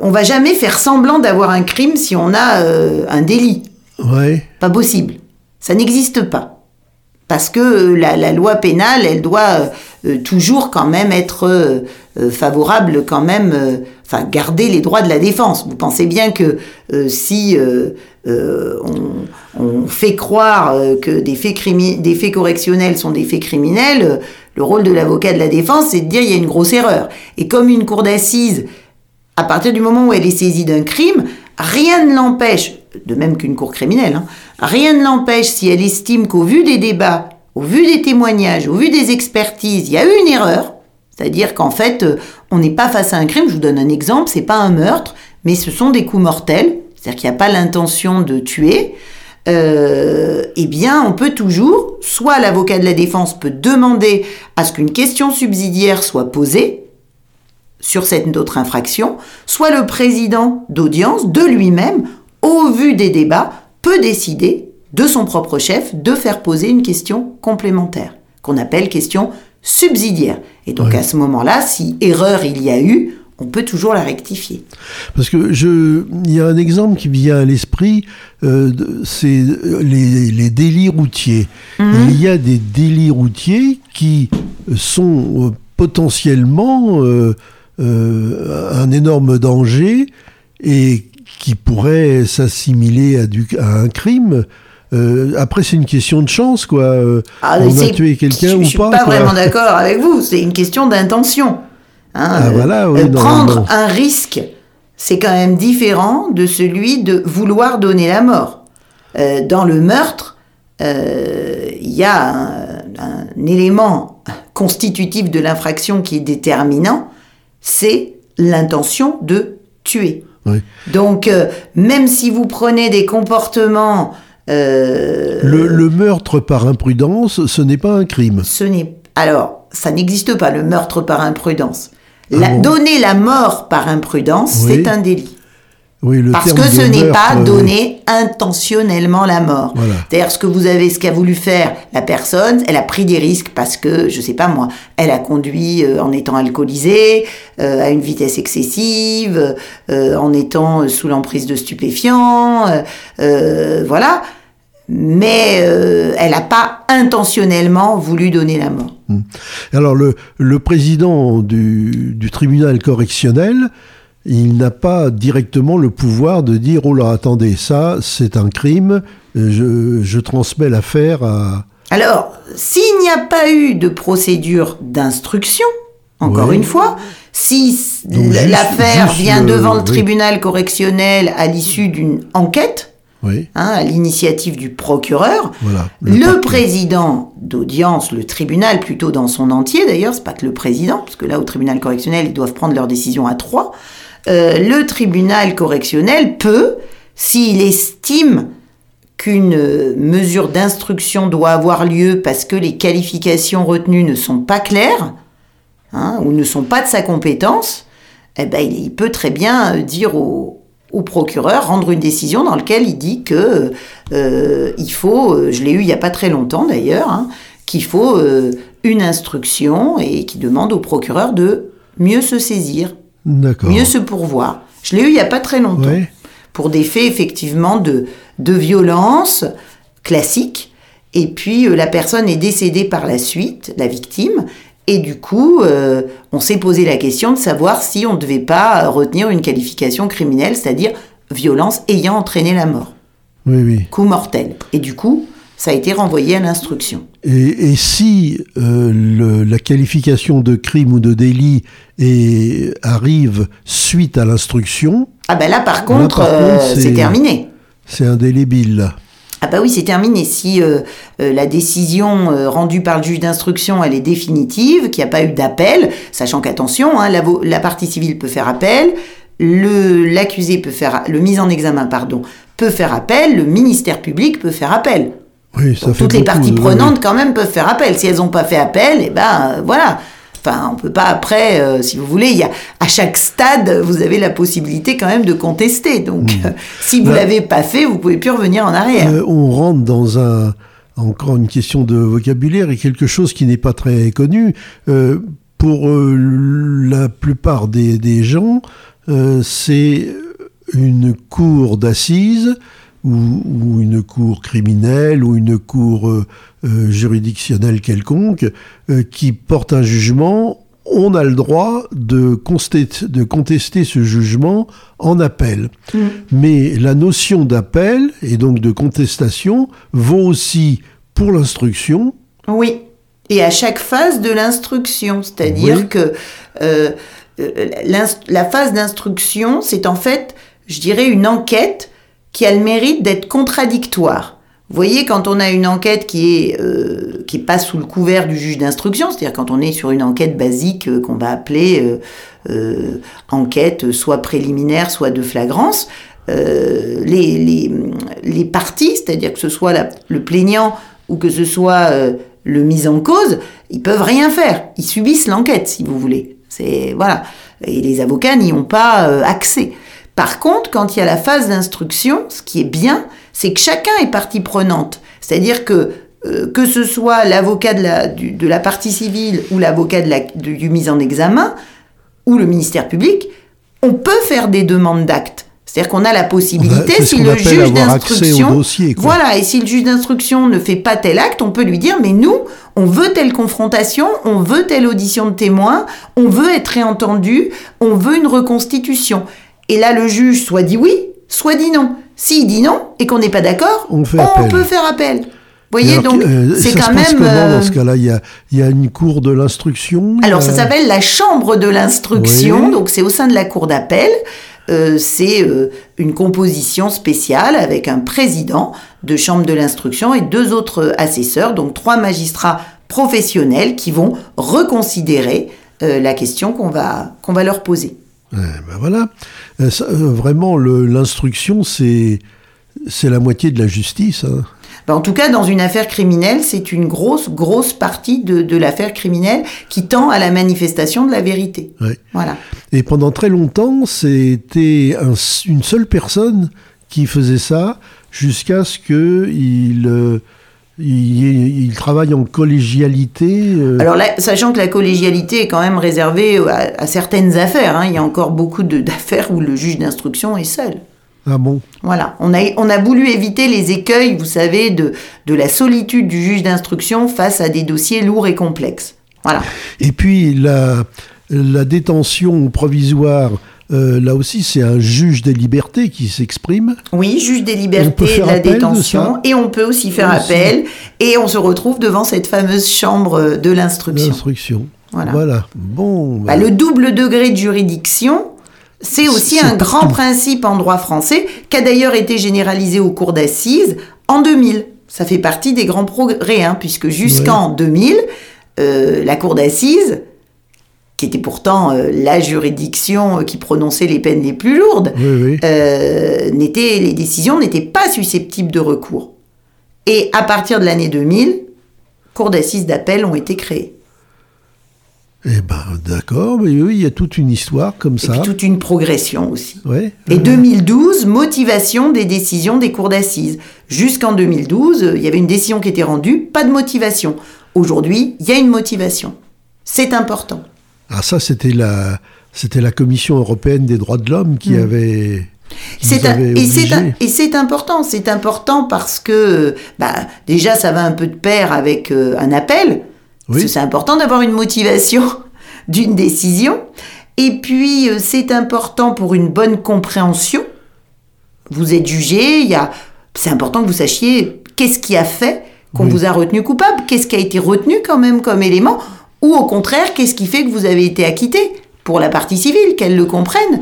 on va jamais faire semblant d'avoir un crime si on a un délit. Ouais. Pas possible. Ça n'existe pas. Parce que la, la loi pénale, elle doit toujours quand même être euh, favorable, quand même, euh, enfin, garder les droits de la défense. Vous pensez bien que euh, si euh, euh, on, on fait croire que des faits, des faits correctionnels sont des faits criminels, le rôle de l'avocat de la défense, c'est de dire il y a une grosse erreur. Et comme une cour d'assises à partir du moment où elle est saisie d'un crime, rien ne l'empêche, de même qu'une cour criminelle, hein, rien ne l'empêche si elle estime qu'au vu des débats, au vu des témoignages, au vu des expertises, il y a eu une erreur, c'est-à-dire qu'en fait, euh, on n'est pas face à un crime, je vous donne un exemple, c'est pas un meurtre, mais ce sont des coups mortels, c'est-à-dire qu'il n'y a pas l'intention de tuer, euh, eh bien, on peut toujours, soit l'avocat de la défense peut demander à ce qu'une question subsidiaire soit posée, sur cette autre infraction, soit le président d'audience, de lui-même, au vu des débats, peut décider de son propre chef de faire poser une question complémentaire, qu'on appelle question subsidiaire. Et donc à ce moment-là, si erreur il y a eu, on peut toujours la rectifier. Parce que je, il y a un exemple qui me vient à l'esprit, euh, c'est euh, les, les délits routiers. Il y a des délits routiers qui sont euh, potentiellement euh, euh, un énorme danger et qui pourraient s'assimiler à un crime. Euh, après, c'est une question de chance, quoi. Euh, Ah, on a tué quelqu'un ou je suis pas. pas vraiment d'accord avec vous. C'est une question d'intention. Hein, Ah, voilà, oui, prendre un risque, c'est quand même différent de celui de vouloir donner la mort. Euh, dans le meurtre, euh, il y a un, un élément constitutif de l'infraction qui est déterminant, c'est l'intention de tuer. Oui. Donc, euh, même si vous prenez des comportements Euh, Le, le meurtre par imprudence, ce n'est pas un crime. ce n'est alors ça n'existe pas le meurtre par imprudence. La- Ah bon donner la mort par imprudence, Oui. c'est un délit. Oui, le Parce que ce n'est pas euh, donner intentionnellement la mort. Voilà. C'est-à-dire ce que vous avez, ce qu'a voulu faire la personne, elle a pris des risques parce que, je sais pas moi, elle a conduit euh, en étant alcoolisée, euh, à une vitesse excessive, euh, en étant sous l'emprise de stupéfiants, voilà. Mais elle n'a pas intentionnellement voulu donner la mort. Alors le, le président du, du tribunal correctionnel, il n'a pas directement le pouvoir de dire oh là attendez ça c'est un crime, je, je transmets l'affaire à Alors, s'il n'y a pas eu de procédure d'instruction, encore une fois, si l'affaire vient devant le oui. tribunal correctionnel à l'issue d'une enquête, oui hein, à l'initiative du procureur, voilà le, président d'audience, le tribunal plutôt dans son entier d'ailleurs, c'est pas que le président, parce que là au tribunal correctionnel ils doivent prendre leur décision à trois. Euh, le tribunal correctionnel peut, s'il estime qu'une euh, mesure d'instruction doit avoir lieu parce que les qualifications retenues ne sont pas claires hein, ou ne sont pas de sa compétence, eh ben, il, peut très bien euh, dire au, procureur, rendre une décision dans laquelle il dit que il faut, je l'ai eu il n'y a pas très longtemps d'ailleurs, hein, qu'il faut une instruction et qui demande au procureur de mieux se saisir, mieux se pourvoir. Je l'ai eu il n'y a pas très longtemps Ouais. pour des faits effectivement de, de violence classique. Et puis euh, la personne est décédée par la suite, la victime. Et du coup, euh, on s'est posé la question de savoir si on ne devait pas retenir une qualification criminelle, c'est-à-dire violence ayant entraîné la mort, oui oui coup mortel. Et du coup, ça a été renvoyé à l'instruction. et, et si euh, le- la qualification de crime ou de délit est- arrive suite à l'instruction Ah ben là, par contre, euh, c'est- terminé. c'est indélébile Ah bah oui, c'est terminé. Si euh, euh, la décision euh, rendue par le juge d'instruction, elle est définitive, qu'il n'y a pas eu d'appel, sachant qu'attention, hein, l'avo- la partie civile peut faire appel, le l'accusé peut faire, le mis en examen, pardon, peut faire appel, le ministère public peut faire appel. Oui ça fait Toutes les parties de- prenantes quand même peuvent faire appel. Si elles n'ont pas fait appel, eh ben euh, voilà. Enfin, on peut pas après, euh, si vous voulez, il y a à chaque stade, vous avez la possibilité quand même de contester. Donc, euh, si vous Là- l'avez pas fait, vous pouvez plus revenir en arrière. Euh, on rentre dans un encore une question de vocabulaire et quelque chose qui n'est pas très connu. Pour la plupart des, des gens, c'est une cour d'assises ou, ou une cour criminelle ou une cour euh, euh, juridictionnelle quelconque euh, qui porte un jugement. On a le droit de, de contester ce jugement en appel. Mais la notion d'appel et donc de contestation vaut aussi pour l'instruction. Oui. Et à chaque phase de l'instruction, c'est-à-dire Oui. que la phase d'instruction, c'est en fait, je dirais, une enquête qui a le mérite d'être contradictoire. Vous voyez, quand on a une enquête qui est euh, qui est pas sous le couvert du juge d'instruction, c'est-à-dire quand on est sur une enquête basique euh, qu'on va appeler euh, euh, enquête soit préliminaire, soit de flagrance, euh, les, les, les parties, c'est-à-dire que ce soit le plaignant ou que ce soit euh, le mis en cause, ils peuvent rien faire. Ils subissent l'enquête, si vous voulez. C'est voilà. Et les avocats n'y ont pas euh, accès. Par contre, quand il y a la phase d'instruction, ce qui est bien, c'est que chacun est partie prenante. C'est-à-dire que euh, que ce soit l'avocat de la, du- de la partie civile ou l'avocat de la- du, du mis en examen ou le ministère public, on peut faire des demandes d'actes. C'est-à-dire qu'on a la a- possibilité, ce si le juge d'instruction, dossier, voilà, et si le juge d'instruction ne fait pas tel acte, on peut lui dire, mais nous, on veut telle confrontation, on veut telle audition de témoin, on veut être réentendu, on veut une reconstitution. Et là, le juge soit dit oui, soit dit non. S'il dit non et qu'on n'est pas d'accord, On peut faire appel. Vous voyez, alors, donc euh, c'est quand se passe même. comment euh, dans ce cas-là? Il y, a, il y a une cour de l'instruction. alors, a- ça s'appelle la chambre de l'instruction, Oui. donc c'est au sein de la cour d'appel. Euh, c'est euh, une composition spéciale avec un président de chambre de l'instruction et deux autres assesseurs, donc trois magistrats professionnels qui vont reconsidérer la question qu'on va, qu'on va leur poser. Eh ben voilà. Euh, ça, euh, vraiment, l'instruction, c'est c'est la moitié de la justice. Hein. Ben, en tout cas, dans une affaire criminelle, c'est une grosse, grosse partie de, l'affaire criminelle qui tend à la manifestation de la vérité. Voilà. Et pendant très longtemps, c'était une seule personne qui faisait ça jusqu'à ce qu'il euh, il, travaille en collégialité. Euh. Alors, sachant que la collégialité est quand même réservée à, certaines affaires, hein, il y a encore beaucoup d'affaires où le juge d'instruction est seul. Ah bon? Voilà, on a, on a voulu éviter les écueils, vous savez, de, de la solitude du juge d'instruction face à des dossiers lourds et complexes. Voilà. Et puis la, la détention provisoire, euh, là aussi, c'est un juge des libertés qui s'exprime. Oui, juge des libertés de la détention. et on peut aussi faire appel. Et on se retrouve devant cette fameuse chambre de l'instruction. L'instruction. Voilà. Bon. Bah, le double degré de juridiction, c'est aussi un grand principe en droit français qui a d'ailleurs été généralisé au cours d'assises en 2000. Ça fait partie des grands progrès, hein, puisque jusqu'en 2000, euh, la cour d'assises, qui était pourtant euh, la juridiction qui prononçait les peines les plus lourdes, euh, les décisions n'étaient pas susceptibles de recours. Et à partir de l'année 2000, cours d'assises d'appel ont été créées. Eh ben, d'accord, mais oui, il y a toute une histoire comme ça. Et toute une progression aussi. Ouais, et 2012, motivation des décisions des cours d'assises. Jusqu'en 2012, il y avait une décision qui était rendue, pas de motivation. Aujourd'hui, il y a une motivation. C'est important. Ah, ça, c'était la, c'était la Commission européenne des droits de l'homme qui hmm. avait. et c'est important, c'est important parce que bah, déjà ça va un peu de pair avec euh, un appel, c'est important d'avoir une motivation d'une décision. Et puis, euh, c'est important pour une bonne compréhension. Vous êtes jugé, il y a... c'est important que vous sachiez qu'est-ce qui a fait qu'on vous a retenu coupable, qu'est-ce qui a été retenu quand même comme élément, ou au contraire, qu'est-ce qui fait que vous avez été acquitté pour la partie civile, qu'elle le comprenne.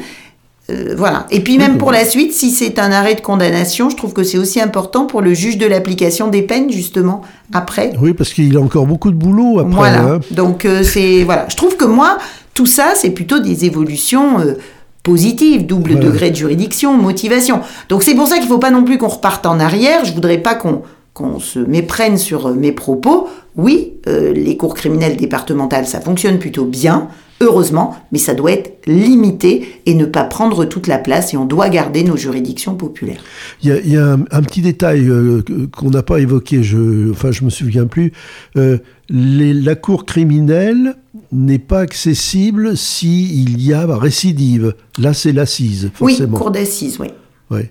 Euh, voilà. Et puis même pour la suite, si c'est un arrêt de condamnation, je trouve que c'est aussi important pour le juge de l'application des peines, justement, après. Oui, parce qu'il a encore beaucoup de boulot après. Voilà. Hein. Donc euh, c'est voilà. Je trouve que moi, tout ça, c'est plutôt des évolutions. Euh, positives, double degré de juridiction, motivation. Donc c'est pour ça qu'il ne faut pas non plus qu'on reparte en arrière. Je voudrais pas qu'on qu'on se méprenne sur mes propos. Oui, les cours criminelles départementales, ça fonctionne plutôt bien heureusement, mais ça doit être limité et ne pas prendre toute la place et on doit garder nos juridictions populaires. Il y a, un, petit détail euh, qu'on n'a pas évoqué, je, enfin je me souviens plus. Euh, la cour criminelle n'est pas accessible s'il y a récidive. Là, c'est l'assise, forcément. Oui, cour d'assises, oui. Ouais.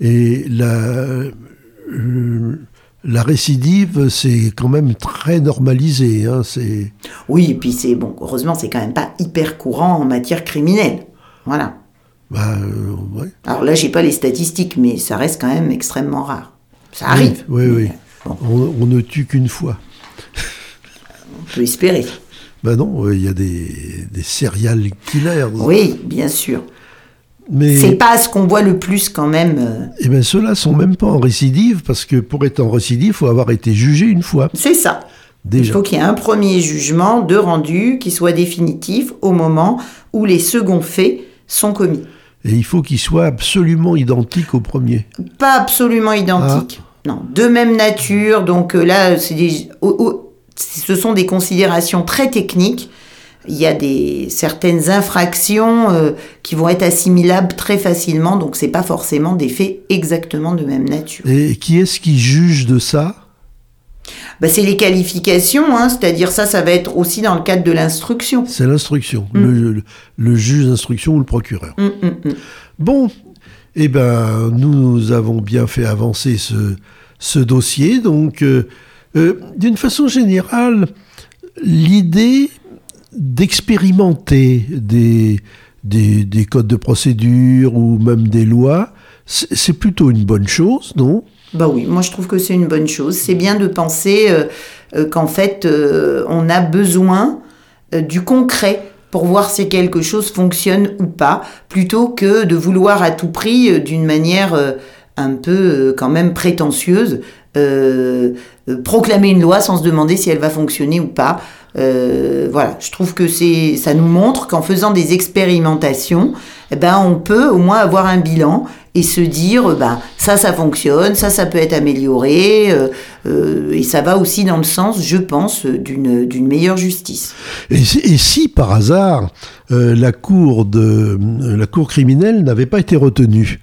Et la, la récidive, c'est quand même très normalisé. Hein, c'est... Oui, et puis c'est bon, heureusement, c'est quand même pas hyper courant en matière criminelle. Voilà. Bah, euh, Alors là, j'ai pas les statistiques, mais ça reste quand même extrêmement rare. Ça arrive. Oui, oui. On, ne tue qu'une fois. on peut espérer. Ben non, il y a des, des serial killers. Oui, bien sûr. C'est pas ce qu'on voit le plus quand même. Euh. Eh bien, ceux-là sont même pas en récidive parce que pour être en récidive, il faut avoir été jugé une fois. C'est ça. Déjà. Il faut qu'il y ait un premier jugement de rendu qui soit définitif au moment où les seconds faits sont commis. Et il faut qu'il soit absolument identique au premier. Pas absolument identique. Ah. Non, de même nature. Donc euh, là, des... ce sont des considérations très techniques il y a des certaines infractions euh, qui vont être assimilables très facilement, donc c'est pas forcément des faits exactement de même nature. Et qui est-ce qui juge de ça? Bah, c'est les qualifications, hein, c'est-à-dire ça, ça va être aussi dans le cadre de l'instruction. C'est l'instruction, mm. le, juge d'instruction ou le procureur. Mm, mm, bon, eh ben, nous avons bien fait avancer ce, ce dossier. Donc, euh, euh, d'une façon générale, l'idée d'expérimenter des, des, codes de procédure ou même des lois, c'est plutôt une bonne chose, non? Bah oui, moi je trouve que c'est une bonne chose. C'est bien de penser euh, euh, qu'en fait, euh, on a besoin du concret pour voir si quelque chose fonctionne ou pas, plutôt que de vouloir à tout prix, d'une manière un peu quand même prétentieuse, proclamer une loi sans se demander si elle va fonctionner ou pas. Euh, voilà, je trouve que c'est, ça nous montre qu'en faisant des expérimentations, eh ben, on peut au moins avoir un bilan et se dire, ben, ça, ça fonctionne, ça, ça peut être amélioré, et ça va aussi dans le sens, je pense, d'une meilleure justice. Et si, par hasard, la, cour de, la cour criminelle n'avait pas été retenue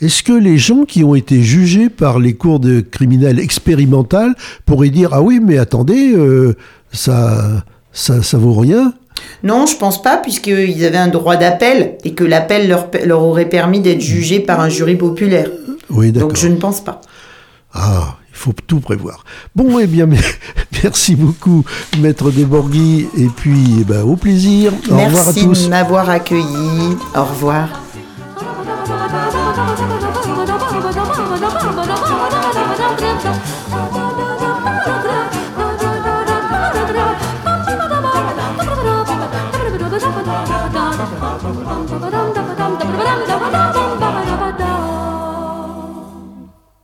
est-ce que les gens qui ont été jugés par les cours de criminels expérimentales pourraient dire ah oui mais attendez euh, ça, ça ça vaut rien non, je pense pas, puisqu'ils avaient un droit d'appel et que l'appel leur, leur, aurait permis d'être jugés par un jury populaire. Oui, d'accord. Donc je ne pense pas. Ah, il faut tout prévoir. Bon, eh bien, merci beaucoup, Maître Desborghi, et puis eh ben, au plaisir. Au revoir à tous. Merci de m'avoir accueilli. Au revoir.